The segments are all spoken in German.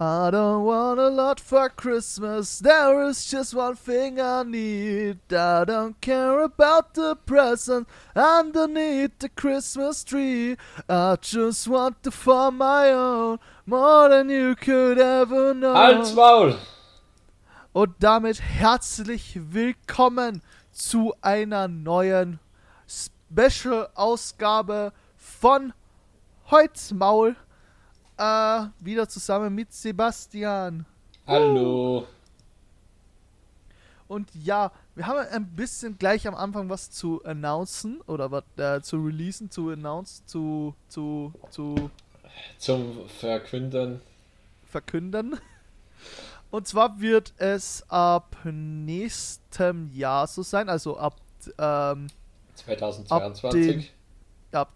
I don't want a lot for Christmas. There is just one thing I need. I don't care about the present underneath the Christmas tree. I just want to form my own more than you could ever know. Halt's Maul! Und damit herzlich willkommen zu einer neuen Special-Ausgabe von Holzmaul. Äh, wieder zusammen mit Sebastian. Hallo. Und ja, wir haben ein bisschen gleich am Anfang was zu announcen oder was äh, zu releasen, zu announce, zu, zu, zu Zum Verkünden. verkünden. Und zwar wird es ab nächstem Jahr so sein, also ab, ähm, 2022. ab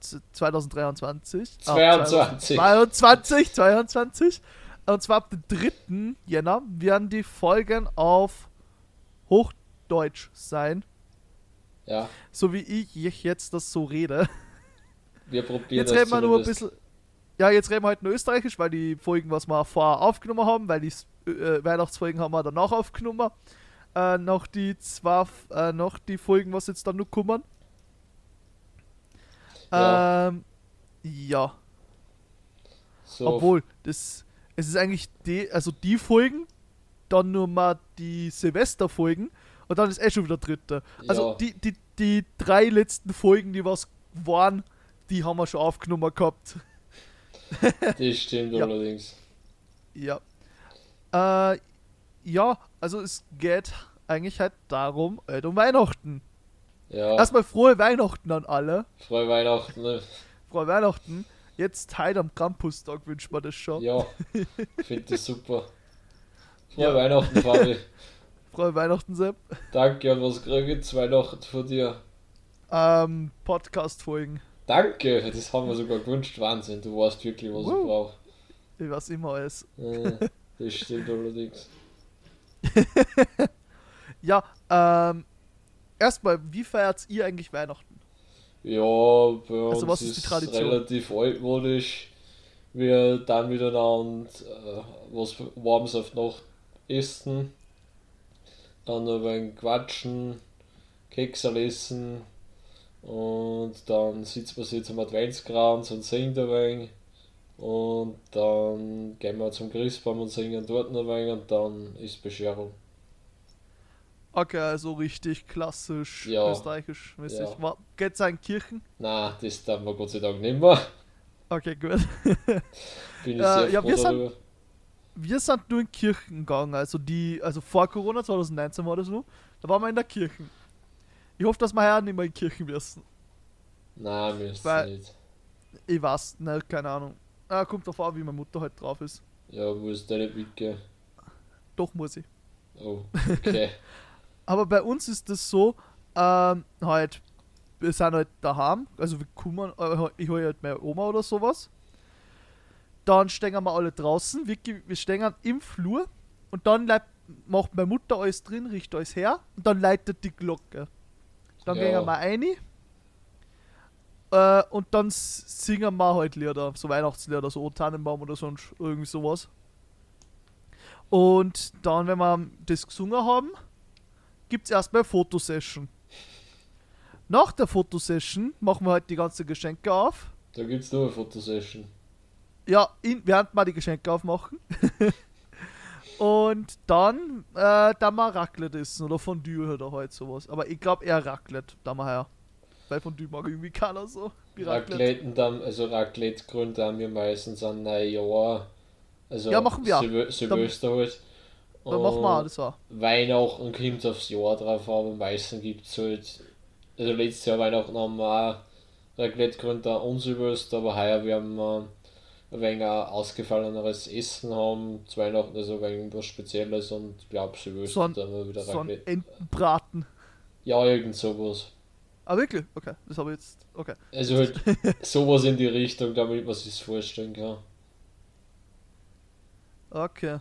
z- 2023. ab 22. 22, 22. Und zwar ab dem 3. Jänner werden die Folgen auf Hochdeutsch sein, Ja, so wie ich jetzt das so rede. wir probieren Jetzt das reden wir nur ein bisschen. Ja, jetzt reden wir halt nur Österreichisch, weil die Folgen, was wir vorher aufgenommen haben, weil die äh, Weihnachtsfolgen haben wir danach aufgenommen. Äh, noch die zwei, äh, noch die Folgen, was jetzt dann noch kommen. Ja. Ähm, ja. So, Obwohl, das, es ist eigentlich die, also die Folgen, dann nur mal die Silvesterfolgen und dann ist eh schon wieder dritte. Also Ja. die, die, die drei letzten Folgen, die was waren, die haben wir schon aufgenommen gehabt. das stimmt Ja. allerdings. Ja. Äh, ja, also es geht eigentlich halt darum, halt um Weihnachten. Ja, Erstmal frohe Weihnachten an alle. frohe Weihnachten. ne? Frohe Weihnachten. Jetzt heute am Campustag wünscht man das schon. Ja, finde das super. Frohe Ja. Weihnachten, Fabi. Frohe Weihnachten, Sepp. Danke, und was kriege ich zu Weihnachten von dir? Ähm, Podcast-Folgen. Danke, das haben wir sogar gewünscht. Wahnsinn, du weißt wirklich, was Wow. ich brauche. Ich weiß immer alles. Äh, das stimmt allerdings. Ja, ähm, erstmal, wie feiert ihr eigentlich Weihnachten? Ja, bei uns Also ist ist relativ altmodisch. Wir dann miteinander äh, was Warmes auf Nacht essen, dann noch ein wenig quatschen, Kekse essen und dann sitzt man sich zum Adventskranz und singt ein wenig und dann gehen wir zum Christbaum und singen dort noch ein wenig und dann ist Bescherung. Okay, also richtig klassisch Ja. österreichisch mäßig. Ja. Ja. Geht's an Kirchen? Na, das tun wir Gott sei Dank nicht mehr. Okay, gut. Bin ich Äh, sehr ja, froh wir sind-. Wir sind nur in Kirchen gegangen, also die, also vor Corona 2019 war das so, da waren wir in der Kirche. Ich hoffe, dass wir heuer nicht mehr in Kirchen mir ist Weil- nicht. Ich weiß, ne, keine Ahnung. Ah, kommt drauf an, wie meine Mutter halt drauf ist. Ja, muss der nicht mitgehen. Doch muss ich. Oh, okay. Aber bei uns ist das so, ähm, halt, wir sind halt daheim, also wir kommen, äh, ich hole halt meine Oma oder sowas. Dann stehen wir alle draußen, wirklich, wir stehen im Flur und dann macht meine Mutter alles drin, riecht alles her und dann leitet die Glocke. Dann Ja. gehen wir rein äh, und dann singen wir halt Lieder, so Weihnachtslieder, so O Tannenbaum oder sonst irgendwie sowas. Und dann, wenn wir das gesungen haben, gibt es erstmal Fotosession. Nach der Fotosession machen wir halt die ganzen Geschenke auf. Da gibt's nur eine Fotosession. Ja, in, während wir die Geschenke aufmachen. Und dann, äh, da mal Raclette essen oder Fondue oder halt sowas. Aber ich glaube eher Raclette, da mal her. Weil Fondue mag irgendwie keiner so. Wie Raclette. Raclette dann, also Raclette-Gründe haben wir meistens an Neujahr. Also Ja, machen wir Silvester halt. Dann machen wir das auch. Weihnachten kommt aufs Jahr drauf, aber meistens gibt's halt. Also letztes Jahr Weihnachten haben wir auch Raclette-Gründe und Silvester, aber heuer werden wir ein wenig ein ausgefalleneres Essen haben. Zu Weihnachten ist ein wenig was Spezielles und ich glaube Silvester So ein- dann mal wieder So ein Raclette. Entenbraten. Ja, irgend sowas. Ah, wirklich? Okay, das habe ich jetzt. Okay. Also halt sowas in die Richtung, damit man sich vorstellen kann. Okay.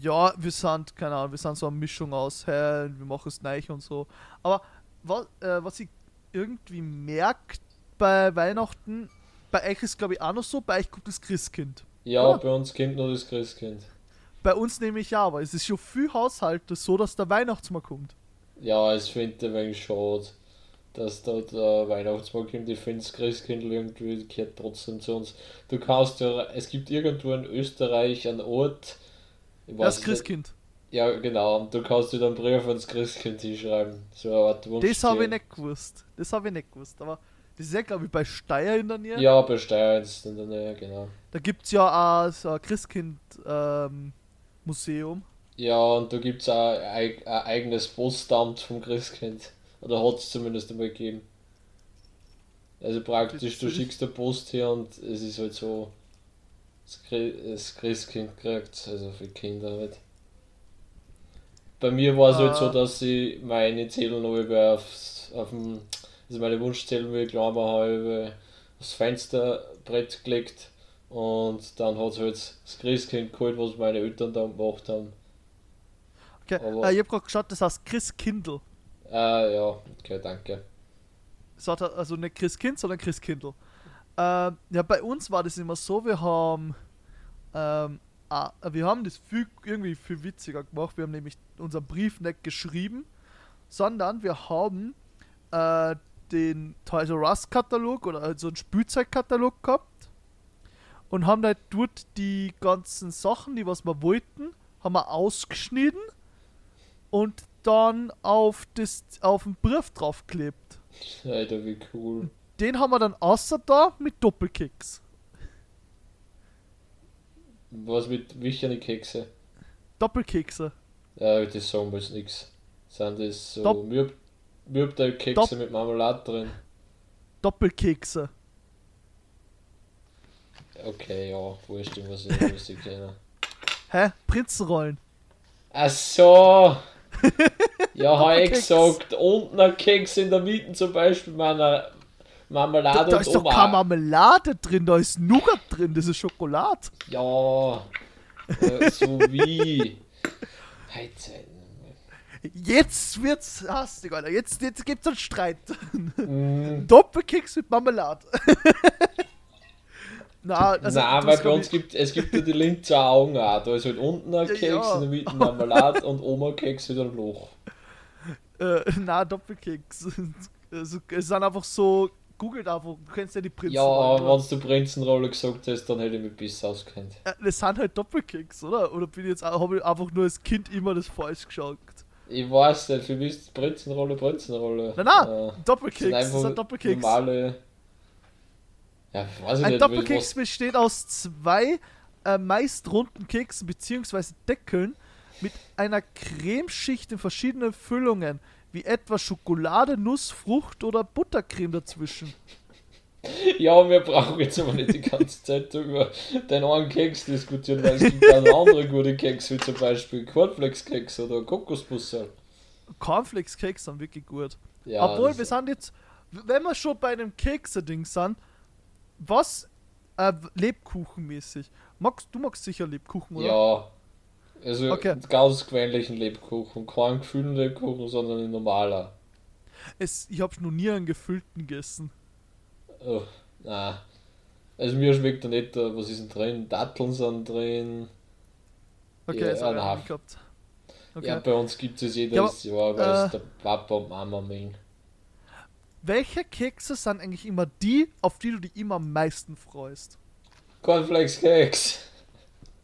Ja, wir sind, keine Ahnung, wir sind so eine Mischung aus, hey, wir machen es neu und so. Aber was, äh, was ich irgendwie merkt bei Weihnachten, bei euch ist glaube ich auch noch so, bei euch kommt das Christkind. Ja, Ah. bei uns kommt nur das Christkind. Bei uns nämlich ja, aber es ist schon viel Haushalte so, dass der Weihnachtsmann kommt. Ja, es finde ich ein wenig schade, dass da der Weihnachtsmann kommt. Ich finde das Christkind irgendwie gehört trotzdem zu uns. Du kannst ja, es gibt irgendwo in Österreich einen Ort, Das Christkind. Ja, genau, und du kannst dir dann einen Brief ans Christkind hinschreiben. So eine Art. Das habe ich nicht gewusst. Das habe ich nicht gewusst. Aber das ist ja, glaube ich, bei Steyr in der Nähe. Ja, bei Steyr ist in der Nähe, genau. Da gibt es ja auch so ein Christkind-Museum. Ja, und da gibt es auch ein, eig- ein eigenes Postamt vom Christkind. Oder hat es zumindest einmal gegeben. Also praktisch, du schickst eine Post her und es ist halt so, das, Chri- das Christkind kriegt, also für Kinder halt. Bei mir war es halt so, Ah. dass ich meine über aufs, auf dem, also meine Wunschzettel, wie ich war, habe das Fensterbrett gelegt und dann hat es halt das Christkind geholt, was meine Eltern dann gemacht haben. Okay. Aber- Äh, ich habe gerade geschaut, das heißt Christkindl. Ah, ja, okay, danke. Das hat also nicht Christkind, sondern Christkindl. Ähm, ja, bei uns war das immer so, wir haben ähm, ah, wir haben das viel, irgendwie viel witziger gemacht. Wir haben nämlich unseren Brief nicht geschrieben, sondern wir haben äh, den Toys R Us Katalog oder halt so einen Spielzeugkatalog gehabt und haben halt dort die ganzen Sachen, die was wir wollten, haben wir ausgeschnitten und dann auf das auf den Brief draufgeklebt. Alter, wie cool. Den haben wir dann außer da mit Doppelkicks. Was mit wichtigen Kekse? Doppelkekse. Ja, das sagen wir jetzt nichts. Sind das so Dopp- Mürb Mürbteig-Kekse Dopp- mit Marmelade drin? Doppelkekse. Okay, ja, wurscht, was ich lustig kenne. Hä? Prinzenrollen. Ach so! Ja, habe ich gesagt, unten ein Keks in der Mitte zum Beispiel meiner Marmelade da und ist doch Oma. keine Marmelade drin, da ist Nougat drin, das ist Schokolade. Ja, äh, so wie. Jetzt wird's hastig, Alter. Jetzt, jetzt gibt's einen Streit. Mm, Doppelkeks mit Marmelade. Na, also, Nein, weil bei uns gibt es gibt ja die Linzer Augen auch. Da ist halt unten ein Keks, ja. in der Mitte Marmelade und oben Keks wieder ein Loch. Äh, na, Doppelkeks. Also, es sind einfach so. Googelt einfach, du kennst ja die Prinzen. Ja, aber wenn du Prinzenrolle gesagt hast, dann hätte ich mich besser auskennt. Äh, Das sind halt Doppelkeks, oder? Oder bin ich jetzt habe ich einfach nur als Kind immer das falsch geschaut? Ich weiß nicht, für mich ist Prinzenrolle Prinzenrolle. Nein, nein, Äh, Doppelkeks, sind das einfach ist ein Doppelkeks. normale. Ja, weiß ich Ein nicht. Doppelkeks was, besteht aus zwei äh, meist runden Keksen bzw. Deckeln mit einer Cremeschicht in verschiedenen Füllungen, wie etwa Schokolade, Nuss, Frucht oder Buttercreme dazwischen. ja, wir brauchen jetzt aber nicht die ganze Zeit über den einen Keks diskutieren, weil es gibt auch andere gute Keks, wie zum Beispiel Cornflakes-Keks oder Kokosbussel. Cornflakes-Keks sind wirklich gut. Ja, Obwohl, wir sind jetzt, wenn wir schon bei einem Kekse-Ding sind, was äh, Lebkuchenmäßig. Magst, du magst sicher Lebkuchen, oder? Ja. Also Okay. ganz gewöhnlichen Lebkuchen. Kein gefüllten Lebkuchen, sondern ein normaler. Es, ich habe noch nie einen gefüllten gegessen. Oh, na. Also mir schmeckt er nicht, äh, was ist denn drin? Datteln sind drin. Okay, Ja, das habe ich gehabt. Okay. Ja, bei uns gibt es jedes Ja, Jahr, weil äh, es der Papa und Mama mögen. Welche Kekse sind eigentlich immer die, auf die du dich immer am meisten freust? Cornflakes Keks.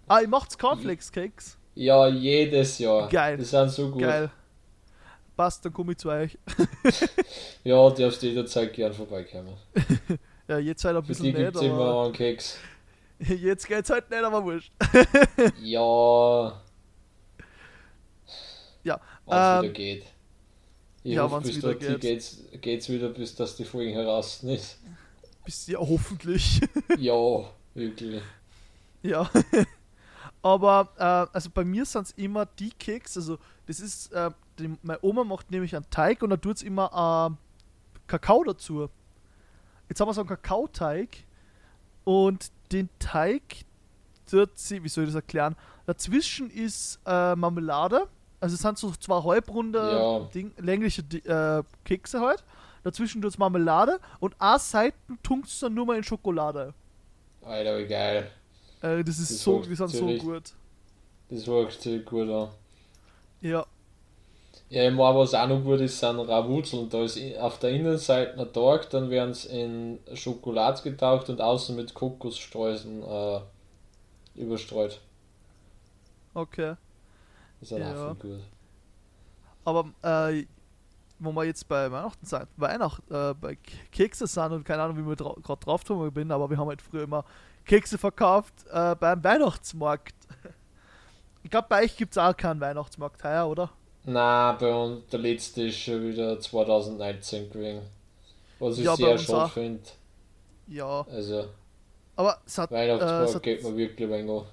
Ah, ihr macht's Cornflakes-Cakes? Ja, jedes Jahr. Geil. Die sind so gut. Geil. Passt, dann komme ich zu euch. Ja, darfst jederzeit gern vorbeikommen. Ja, jetzt halt ein Für bisschen die nicht, gibt es immer einen Keks. jetzt geht's halt nicht, aber wurscht. Ja. Ja, Wenn es ähm, wieder geht. Ich ja, hoffe, wenn's bis wieder geht. geht's, geht's wieder, bis dass die Folge heraus ist. Bis ja, hoffentlich. ja, wirklich. ja. Aber, äh, also bei mir sind es immer die Keks, also das ist, äh, die, meine Oma macht nämlich einen Teig und da tut immer äh, Kakao dazu. Jetzt haben wir so einen Kakaoteig und den Teig tut sie, wie soll ich das erklären? Dazwischen ist äh, Marmelade, also es sind so zwei halbrunde, Ja. Ding, längliche äh, Kekse halt. Dazwischen tut Marmelade und a Seiten tunkt es dann nur mal in Schokolade. Alter, wie geil. Äh, das ist Das so, die sind so ziemlich- gut. Das wirkt sich gut an. Ja, Ja, ich meine, was auch noch gut ist, sind Rawutzeln. Da ist auf der Innenseite ein Tag, dann werden sie in Schokolade getaucht und außen mit Kokosstreuseln äh, überstreut. okay. Das ist auch Ja. viel gut. Aber äh, wo wir jetzt bei Weihnachten sind, Weihnacht, äh, bei Kekse sind und keine Ahnung, wie wir dra gerade drauf gekommen bin, aber wir haben halt früher immer Kekse verkauft äh, beim Weihnachtsmarkt. Ich glaube, bei euch gibt es auch keinen Weihnachtsmarkt heuer, oder? Na, bei uns der letzte ist schon wieder 2019 gewesen. Was ich Ja, sehr schade finde. Ja, Also, aber es hat, äh, Weihnachtsmarkt hat geht mir wirklich ein wenig an.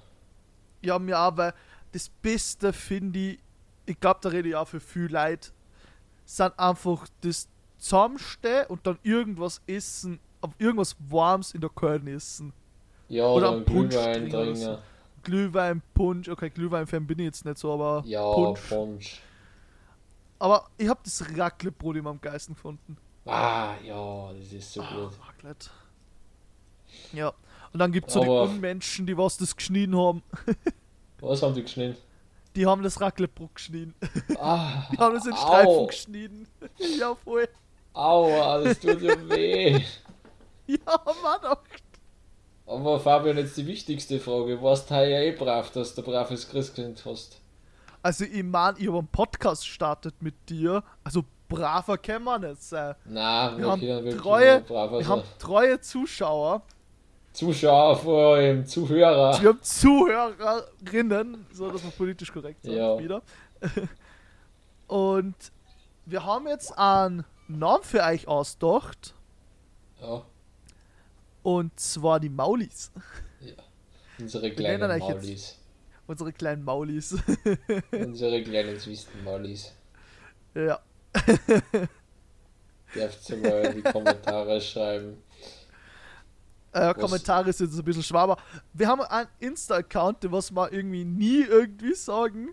Ja, mir auch, weil das Beste finde ich, ich glaube, da rede ich auch für viel Leute, sind einfach das Zusammenstehen und dann irgendwas essen, auf irgendwas Warmes in der Köln essen. Ja, Oder ein Punsch Glühwein trinken so. Glühwein, Punsch, okay, Glühwein-Fan bin ich jetzt nicht so, aber Ja, Punsch. Punsch. Aber ich habe das Raclette-Brot immer am geilsten gefunden. Ah, ja, das ist so Ah, gut. Raclette. Ja. Und dann gibt es so die Unmenschen, die was das geschnien haben. Was haben die geschnitten? Die haben das Raclette-Brot geschnien. Ah, Die haben das in Streifen au, geschnien. ja, voll. aua, das tut ja weh. Ja, Mann, auch Aber Fabian, jetzt die wichtigste Frage. Warst du heuer eh brav, dass du ein braves Christkind hast? Also, ich meine, ich habe einen Podcast gestartet mit dir. Also, braver kann man nicht sein. Nein, Wir haben können wirklich treue, wir sein. haben treue Zuschauer. Zuschauer vor allem, Zuhörer. Wir haben Zuhörerinnen, so dass wir politisch korrekt sind. Ja. Wieder. Und wir haben jetzt einen Namen für euch ausgedacht. Ja, Und zwar die Maulis. unsere Wir nennen kleinen euch jetzt- Maulis. Unsere kleinen Maulis. Unsere kleinen süßen Maulis. ja. Dürft ihr mal in die Kommentare schreiben. Äh, Kommentare sind jetzt ein bisschen schwer, aber wir haben einen Insta-Account, den was wir irgendwie nie irgendwie sagen.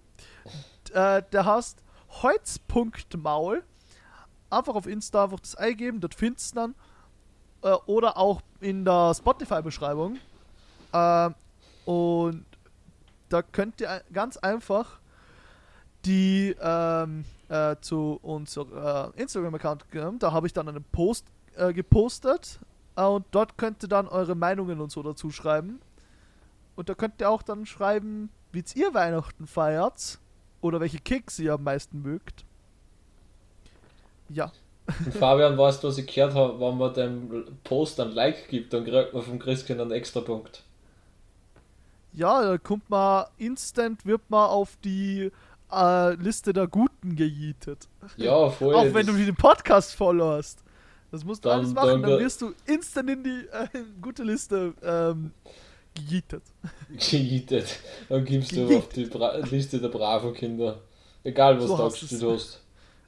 Äh, der heißt holz.maul. Einfach auf Insta einfach das eingeben, dort findest du dann. Äh, oder auch in der Spotify-Beschreibung. Ähm, und da könnt ihr ganz einfach die ähm, äh, zu unserem äh, Instagram-Account gehen. Da habe ich dann einen Post äh, gepostet. Äh, und dort könnt ihr dann eure Meinungen und so dazu schreiben. Und da könnt ihr auch dann schreiben, wie ihr Weihnachten feiert. Oder welche Kekse ihr am meisten mögt. Ja. Und Fabian, weißt du, was ich gehört habe? Wenn man dem Post ein Like gibt, dann kriegt man vom Christkind einen extra Punkt. Ja, da kommt man instant, wird man auf die äh, Liste der Guten gejietet. Ja, voll. Auch wenn du den Podcast followst. Das musst du Dann- alles machen, dann- dann wirst du instant in die äh, gute Liste ähm, gejietet. gejietet. Dann gibst du auf die Bra Liste der braven Kinder. Egal, was So du aufgestellt du's. hast.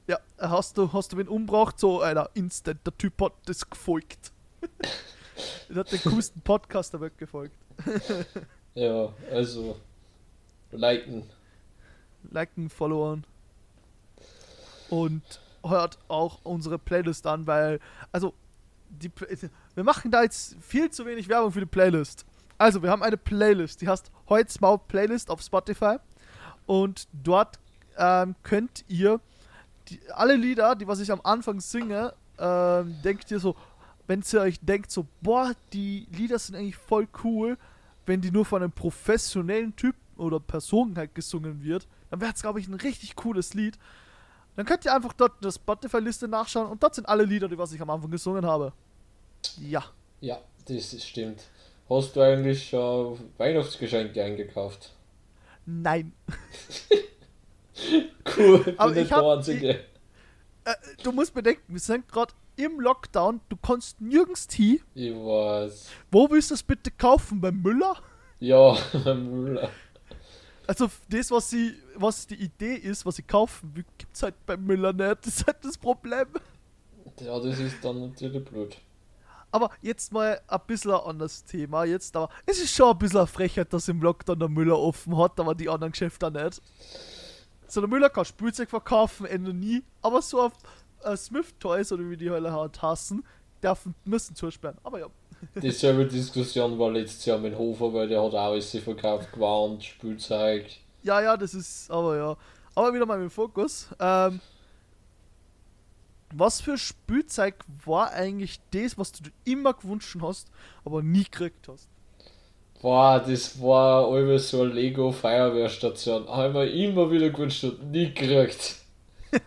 Ja, hast du, hast du wen umgebracht? So, einer, instant, der Typ hat das gefolgt. er hat den coolsten Podcaster weggefolgt. Ja, also. Liken. Liken, followen. Und hört auch unsere Playlist an, weil, also, die, wir machen da jetzt viel zu wenig Werbung für die Playlist. Also, wir haben eine Playlist, die heißt Holzmaul Playlist auf Spotify. Und dort ähm, könnt ihr die, alle Lieder, die was ich am Anfang singe, ähm, denkt ihr so, wenn ihr euch denkt so, boah, die Lieder sind eigentlich voll cool, wenn die nur von einem professionellen Typ oder Person halt gesungen wird, dann wäre es, glaube ich, ein richtig cooles Lied. Dann könnt ihr einfach dort in der Spotify-Liste nachschauen und dort sind alle Lieder, die was ich am Anfang gesungen habe. Ja. Ja, das stimmt. Hast du eigentlich schon Weihnachtsgeschenke eingekauft? Nein. Cool, Aber ich hab- Einzige. Äh, du musst bedenken, wir sind gerade im Lockdown, du kannst nirgends hin. Ich weiß. Wo willst du das bitte kaufen? Beim Müller? Ja, Müller. Also das, was sie, was die Idee ist, was sie kaufen, gibt's halt beim Müller nicht. Das ist halt das Problem. Ja, das ist dann natürlich blöd. Aber jetzt mal ein bisschen ein anderes Thema. Jetzt aber, es ist schon ein bisschen eine Frechheit, dass im Lockdown der Müller offen hat, aber die anderen Geschäfte nicht. So, der Müller kann Spielzeug verkaufen, Ende nie, aber so auf äh, Smith Toys oder wie die Hölle halt hassen, dürfen, müssen zusperren. Aber ja. Dieselbe Diskussion war letztes Jahr mit Hofer, weil der hat auch alles verkauft, gewarnt, Spielzeug. Ja, ja, das ist, aber ja. Aber wieder mal mit dem Fokus. Ähm, was für Spielzeug war eigentlich das, was du dir immer gewünscht hast, aber nie gekriegt hast? Boah, das war immer so eine Lego Feuerwehrstation. Haben wir immer wieder gewünscht und nie gekriegt.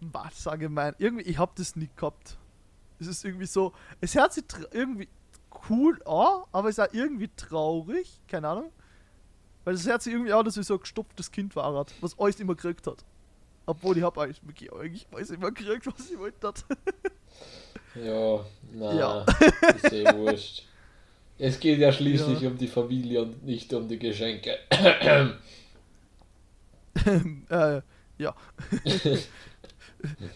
Was sage gemein. Irgendwie, ich hab das nie gehabt. Es ist irgendwie so, es hört sich irgendwie cool an, aber es ist auch irgendwie traurig, keine Ahnung. Weil es hört sich irgendwie an, dass ich so ein gestopftes Kind war, was alles immer gekriegt hat. Obwohl ich hab eigentlich eigentlich alles immer gekriegt, was ich wollte. Ja, na, Ja. ist eh wurscht. Es geht ja schließlich Ja. um die Familie und nicht um die Geschenke. äh, ja.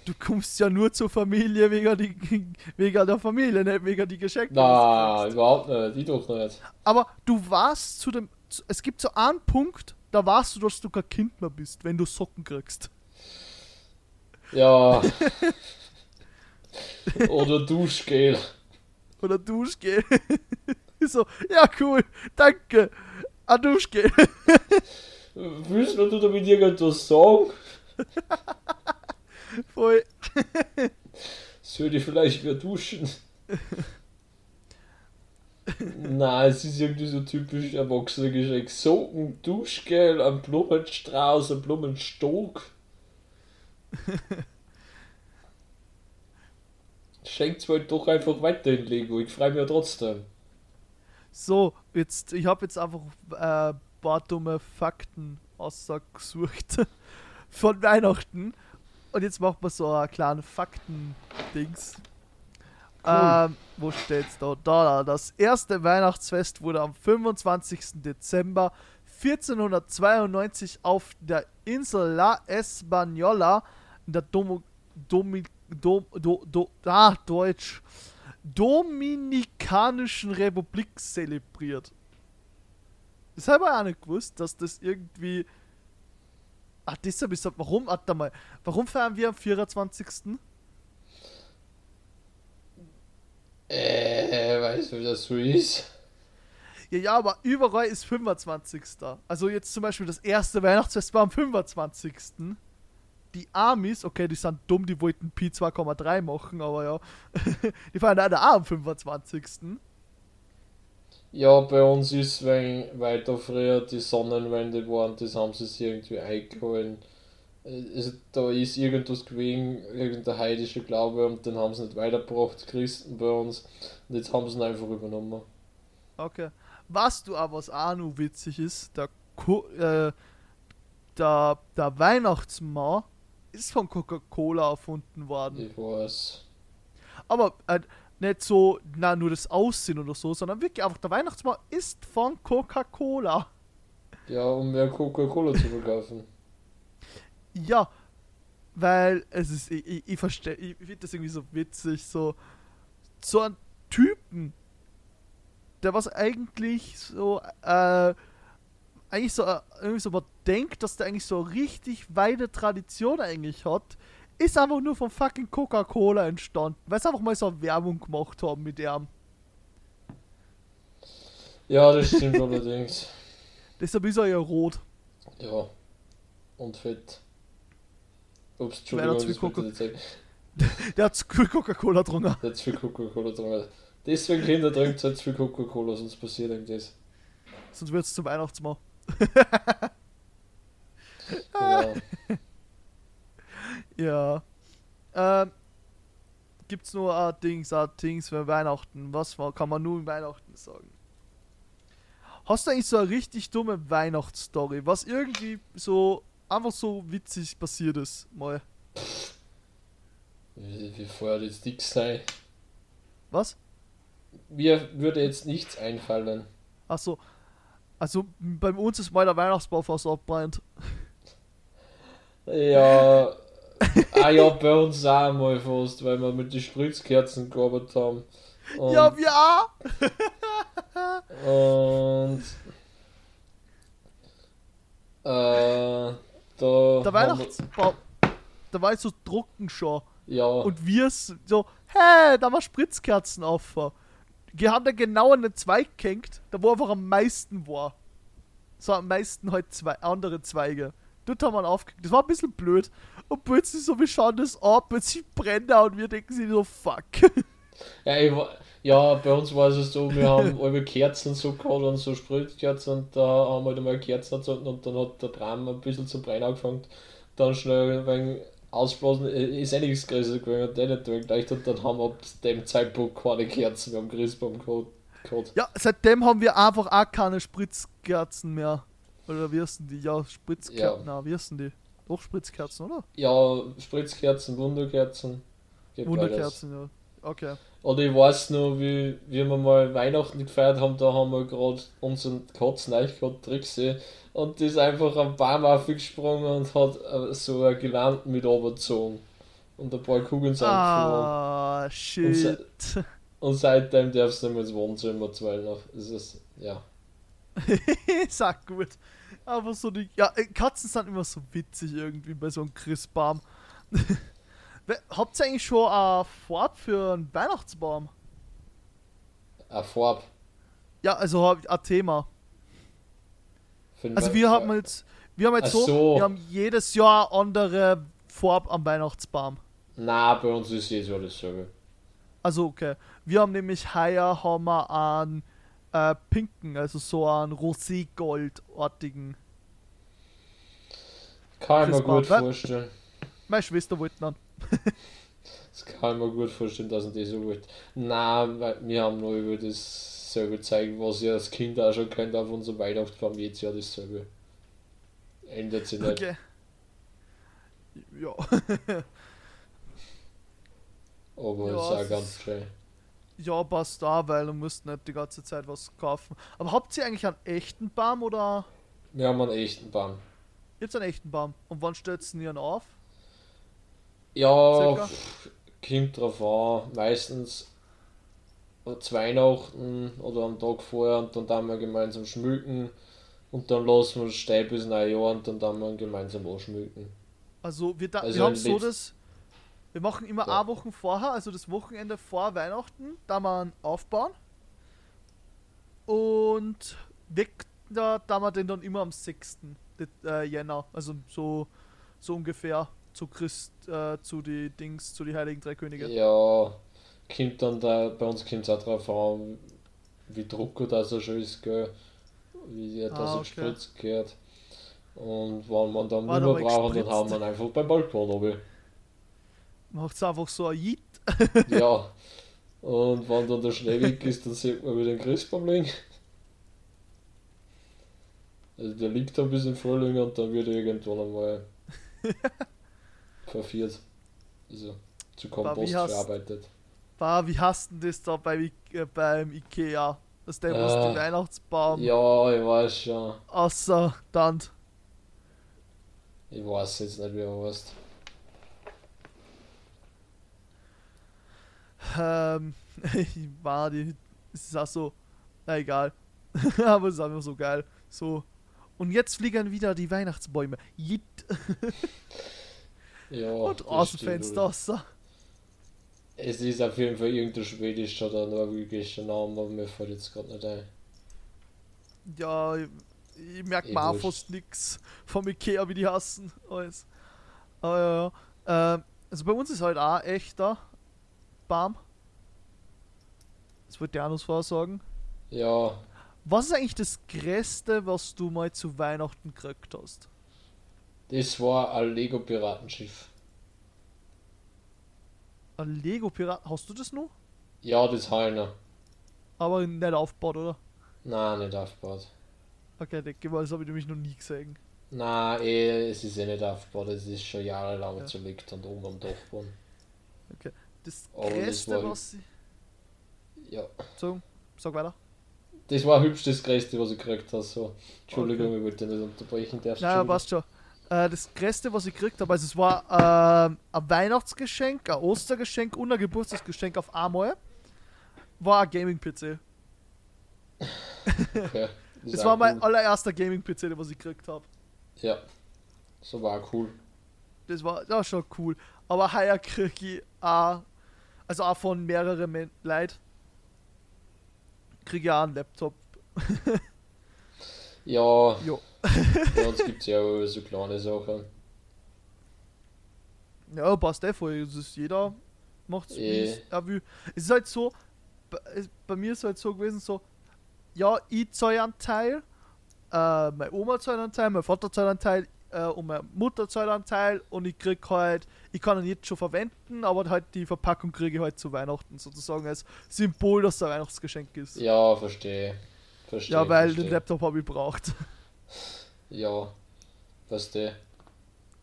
du kommst ja nur zur Familie wegen, die, wegen der Familie, nicht wegen die Geschenke. Na, überhaupt nicht, ich doch nicht. Aber du warst zu dem. Es gibt so einen Punkt, da warst du, dass du kein Kind mehr bist, wenn du Socken kriegst. Ja. Oder Duschgel. Oder Duschgel. So, ja cool, danke. Ein Duschgel. Willst du damit irgendwas sagen? Voll. Soll ich vielleicht mehr duschen? Nein, es ist irgendwie so typisch erwachsene Geschenk. Socken, Duschgel, ein Blumenstrauß, ein Blumenstock. Schenkt's halt doch einfach weiter in Lego. Ich freue mich ja trotzdem. So, jetzt, ich habe jetzt einfach äh, ein paar dumme Fakten ausgesucht von Weihnachten. Und jetzt machen wir so ein kleines Fakten-Dings. Cool. Ähm, wo steht's da? Da, da. Das erste Weihnachtsfest wurde am 25. Dezember 1492 auf der Insel La Española in der Domo, Domi, Dom, do, do, ah, Deutsch. Dominikanischen Republik zelebriert. Das habe ich auch nicht gewusst, dass das irgendwie. Ach, deshalb ist das. Warum? Warte mal. Warum feiern wir am 24.? Äh, weißt du, wie das so ist? Ja, ja, aber überall ist 25. Also jetzt zum Beispiel das erste Weihnachtsfest war am 25. Die Amis, okay, die sind dumm, die wollten Pi 2,3 machen, aber ja. die feiern leider auch am 25. Ja, bei uns ist, wenn weiter früher die Sonnenwende waren, das haben sie sich irgendwie eingeholt. Also, da ist irgendwas gewesen, irgendein heidischer Glaube und den haben sie nicht weitergebracht, Christen bei uns. Und jetzt haben sie ihn einfach übernommen. Okay. Was du aber, was auch noch witzig ist, der, Ko äh, der, der Weihnachtsmann ist von Coca-Cola erfunden worden. Ich weiß. Aber äh, nicht so, na, nur das Aussehen oder so, sondern wirklich einfach der Weihnachtsmann ist von Coca-Cola. Ja, um mehr Coca-Cola zu verkaufen. Ja, weil es ist, ich, ich, ich verstehe, ich finde das irgendwie so witzig, so, so ein Typen, der was eigentlich so, äh, eigentlich so, äh, irgendwie so, man denkt, dass der eigentlich so richtig weite Tradition eigentlich hat, ist einfach nur von fucking Coca-Cola entstanden, weil sie einfach mal so Werbung gemacht haben mit ihm. Ja, das stimmt allerdings. Deshalb ist er ja rot. Ja. Und fett. Ups, Entschuldigung, das. Der hat zu viel Coca-Cola getrunken. Der hat zu viel Coca-Cola drin. Deswegen Kinder trinkt halt zu viel Coca-Cola, sonst passiert irgendwas. Sonst wird es zum Weihnachtsmann. Genau. Ja. Ähm, gibt's nur ein Dings, ein Dings für Weihnachten? Was war- kann man nur in Weihnachten sagen? Hast du eigentlich so eine richtig dumme Weihnachtsstory, was irgendwie so einfach so witzig passiert ist, mal? Wie, wie vorher jetzt dick sein. Was? Mir würde jetzt nichts einfallen. Achso. Also bei uns ist mal der Weihnachtsbau fast abbrennt. Ja. ah ja, bei uns auch mal fast, weil wir mit den Spritzkerzen gearbeitet haben. Und, Ja, wir auch! und äh, da Der haben wir- Weihnachtsbau. Da war ich so drucken schon. ja, Und wir so, hey, da war Spritzkerzen auf. Wir haben da genau an den Zweig gehängt, da wo einfach am meisten war. So am meisten halt zwei andere Zweige. Dort haben wir ihn aufgehängt. Das war ein bisschen blöd. Und plötzlich so, wir schauen das ab, plötzlich brennt er und wir denken sich so, fuck. Ja, ich, war- ja, bei uns war es so, wir haben alle Kerzen so gehabt und so Sprühkerzen und da haben wir halt einmal Kerzen gezündet und dann hat der Tram ein bisschen zu brennen angefangen. Dann schnell wenig ausblasen, äh, ist eh nichts größer gewesen, eh nicht durchgeleuchtet und dann haben wir ab dem Zeitpunkt keine Kerzen mehr am Christbaum gehabt. Ja, seitdem haben wir einfach auch keine Spritzkerzen mehr. Oder wie heißen die? Ja, Spritzkerzen. Ja. Na, wie heißen die? Doch Spritzkerzen, oder? Ja, Spritzkerzen, Wunderkerzen. Wunderkerzen, ja. Okay. Oder ich weiß noch, wie, wie wir mal Weihnachten gefeiert haben, da haben wir gerade unseren Katzen gehabt, Trixie, und die ist einfach am Baum aufgesprungen und hat äh, so ein Gewand mit runtergezogen. Und ein paar Kugeln sind. Ah, shit. Und seitdem darfst du nicht mehr ins Wohnzimmer zweilen. Das ist, ja. Sag gut. Aber so die. Ja, Katzen sind immer so witzig irgendwie bei so einem Christbaum. Habt ihr eigentlich schon eine Farbe für einen Weihnachtsbaum? Eine Farbe. Ja, also ein Thema. Also wir haben jetzt. Wir haben jetzt so, so. wir haben jedes Jahr andere Farbe am Weihnachtsbaum. Na, bei uns ist jedes Jahr dasselbe. Also okay. Wir haben nämlich heuer haben wir einen äh, pinken, also so einen Rosé-Gold-artigen. Kann ich mir gut vorstellen. Meine Schwester wollte dann. Das kann ich mir gut vorstellen, dass das so wollte. Nein, weil wir haben nur über dasselbe Zeug, was ihr als Kind auch schon kennt, auf unserem Weihnachtsbaum jedes Jahr dasselbe. Ändert sich nicht. Okay. Ja. Aber Ja, ist auch ganz schön. Ja, passt da, weil du musst nicht die ganze Zeit was kaufen. Aber habt ihr eigentlich einen echten Baum oder Wir haben einen echten Baum. ihr habt einen echten Baum? Und wann stellst du ihn auf? Ja, pff, kommt drauf an. Meistens zu Weihnachten oder am Tag vorher und dann dann wir gemeinsam schmücken und dann lassen wir es stehen bis Neujahr und dann dann wir gemeinsam anschmücken. Also wir, da, Also wir haben ein so das. Wir machen immer Ja. eine Woche vorher, also das Wochenende vor Weihnachten, da ihn aufbauen. Und weg, da, da wir den dann immer am 6. Det- Äh, Jänner, also so, so ungefähr zu Christ, äh, zu die Dings, zu die Heiligen Drei Könige. Ja, kommt dann da, bei uns kommt es auch drauf an, wie Drucker das er schon ist, gell? wie er das Ah, okay. gespritzt gehört. Und wenn man dann War nicht mehr da mal brauchen, dann haben wir einfach beim Balkon runter. Macht's einfach so ein Yeet. Ja. Und wenn dann der Schnee weg ist, dann sieht man wieder den Christbaum liegen. Also der liegt dann bis im Frühling und dann wird er irgendwann einmal verviert. Also zu Kompost wie hast- verarbeitet. Bah, wie hast du das da bei, äh, beim Ikea? Dass der muss Ah. den Weihnachtsbaum Ja, ich weiß schon. außer dann. Ich weiß jetzt nicht, wie er heißt. Ähm, ich war die. Es ist auch so. Na egal. Aber es ist einfach so geil. So. Und jetzt fliegen wieder die Weihnachtsbäume. Jit. Ja, Und das wohl. So. Es ist auf jeden Fall irgendein schwedischer oder norwegischer Name, aber mir fällt jetzt gerade nicht ein. Ja, ich, ich merke mir auch fast nix vom Ikea, wie die hassen. Alles. Aber ja, ja. Ähm, also bei uns ist halt auch echter Baum. Das wollte Janus vorsagen. Ja, Was ist eigentlich das Größte, was du mal zu Weihnachten gekriegt hast? Das war ein Lego-Piratenschiff. Ein Lego-Pirat. Hast du das noch? Ja, das habe ich noch. Aber nicht aufgebaut, oder? Nein, nicht aufgebaut. Okay, denke mal, das habe ich nämlich noch nie gesehen. Nein, eh, es ist eh nicht aufgebaut, es ist schon jahrelang Ja. zerlegt und oben am Dachboden. Das Aber das Größte, war- was ich. Ja, So, sag weiter. das war hübsch das Größte, was ich gekriegt habe. So. Entschuldigung, ich wollte nicht unterbrechen. Darfst du passt schon. Äh, das Größte, was ich gekriegt habe, also es war ähm, ein Weihnachtsgeschenk, ein Ostergeschenk und ein Geburtstagsgeschenk auf einmal, war ein Gaming-PC. Okay. Das ist war auch mein cool. allererster Gaming-PC, was ich gekriegt habe. Ja, so war auch cool. Das war, das war schon cool. Aber heuer krieg ich auch, also auch von mehreren Leuten krieg ja einen Laptop. Ja, bei uns gibt es ja auch so kleine Sachen. Ja, passt eh voll. Es ist jeder macht's wie Eh. es er will. Es ist halt so, bei, es- mir ist halt so gewesen, so, ja, ich zahle einen Teil, äh, meine Oma zahlt einen Teil, mein Vater zahlt einen Teil äh, und meine Mutter zahlt einen Teil und ich krieg halt, ich kann ihn jetzt schon verwenden, aber halt die Verpackung kriege ich halt zu Weihnachten sozusagen als Symbol, dass der Weihnachtsgeschenk ist. Ja, verstehe. Verstehe. Ja, weil den verstehe. Laptop habe ich braucht. Ja, verstehe.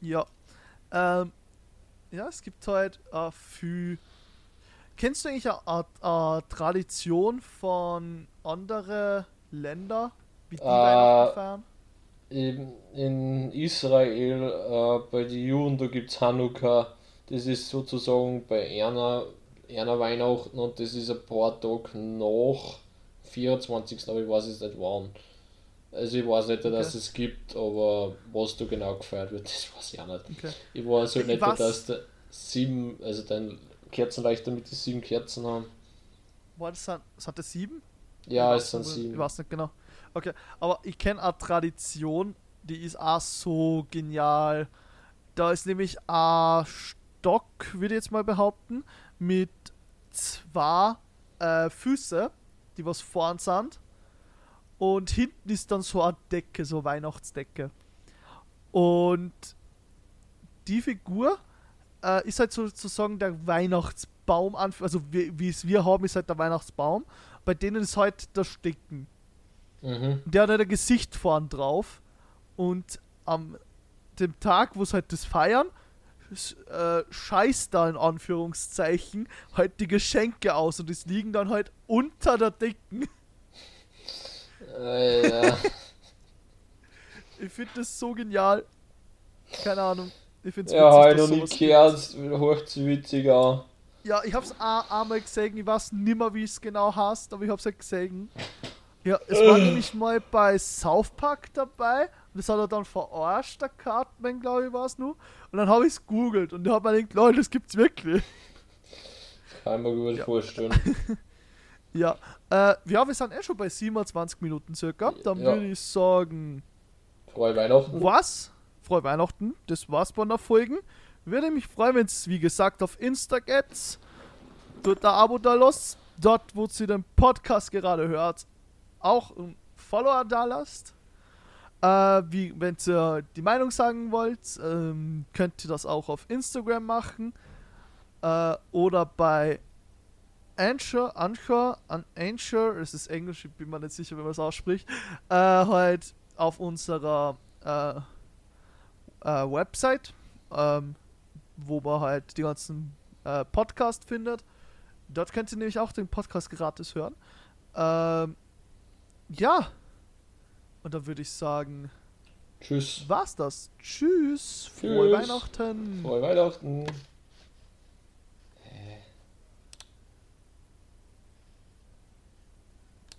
Ja. Ähm, ja, es gibt halt äh, viel. Kennst du eigentlich eine Art äh, Tradition von anderen Ländern, wie die Äh, Weihnachten feiern? In, in Israel, äh, bei den Juden, da gibt es Hanukkah. Das ist sozusagen bei einer, einer Weihnachten und das ist ein paar Tage nach 24. Aber ich weiß es nicht wann. Also ich weiß nicht, dass Okay. es gibt, aber was da genau gefeiert wird, das weiß ich auch nicht. Okay. Ich weiß halt Ich nicht, weiß- dass der sieben, also den Kerzenleuchter mit den sieben Kerzen haben. War das, sind, sind das sieben? Ja, es sind nicht, Ich sieben. weiß nicht genau. Okay, aber ich kenne eine Tradition, die ist auch so genial. Da ist nämlich ein Stock, würde ich jetzt mal behaupten, mit zwei äh, Füße, die was vorn sind. Und hinten ist dann so eine Decke, so Weihnachtsdecke. Und die Figur äh, ist halt sozusagen der Weihnachtsbaum, also wie es wir haben, ist halt der Weihnachtsbaum. Bei denen ist halt der Stecken. Mhm. Der hat halt ein Gesicht vorn drauf. Und am dem Tag, wo sie halt das feiern, äh, scheißt da in Anführungszeichen halt die Geschenke aus und es liegen dann halt unter der Decken. Äh, ja. Ich finde das so genial. Keine Ahnung. Ich finde es ja, halt dass noch nicht gehört, witzig. Ja, ich hab's auch einmal gesehen, ich weiß nimmer, wie es genau heißt, aber ich hab's halt gesehen. Ja, es war nämlich mal bei South Park dabei und das hat er dann verarscht, der Cartman, glaube ich, war es nur. Und dann habe ich's googelt und ich hab mir gedacht, Leute, das gibt's wirklich. Kann ich mir gut Ja. vorstellen. Ja, äh, ja, wir sind eh schon bei 27 Minuten circa. Dann Ja. würde ich sagen, Frohe Weihnachten. was? Frohe Weihnachten, das war's bei der Folgen. Würde mich freuen, wenn es, wie gesagt, auf Insta geht. Tut ein Abo da los. Dort, wo ihr den Podcast gerade hört, auch ein Follower da lasst. Äh, wie, wenn ihr die Meinung sagen wollt, ähm, könnt ihr das auch auf Instagram machen. Äh, oder bei Anchor, Anchor, an Anchor, es ist Englisch, ich bin mir nicht sicher, wie man es ausspricht, äh, halt auf unserer äh, äh, Website, ähm, wo man halt die ganzen äh, Podcast findet. Dort könnt ihr nämlich auch den Podcast gratis hören. Ähm, ja. Und dann würde ich sagen, Tschüss. war's das. Tschüss. Frohe Tschüss. Weihnachten. Frohe Weihnachten.